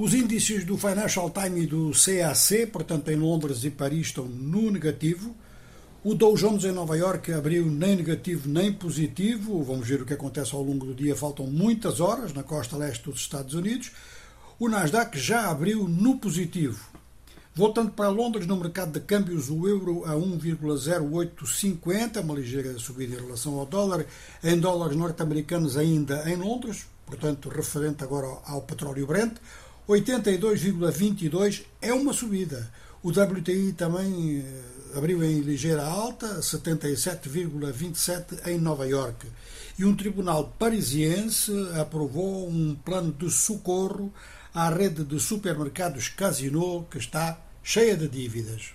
Os índices do Financial Times e do CAC, portanto em Londres e Paris, estão no negativo. O Dow Jones em Nova York abriu nem negativo nem positivo. Vamos ver o que acontece ao longo do dia. Faltam muitas horas na costa leste dos Estados Unidos. O Nasdaq já abriu no positivo. Voltando para Londres, no mercado de câmbios, o euro a 1,0850, uma ligeira subida em relação ao dólar. Em dólares norte-americanos, ainda em Londres, portanto, referente agora ao petróleo Brent. 82,22 é uma subida. O WTI também eh, abriu em ligeira alta, 77,27 em Nova York. E um tribunal parisiense aprovou um plano de socorro à rede de supermercados Casino, que está cheia de dívidas.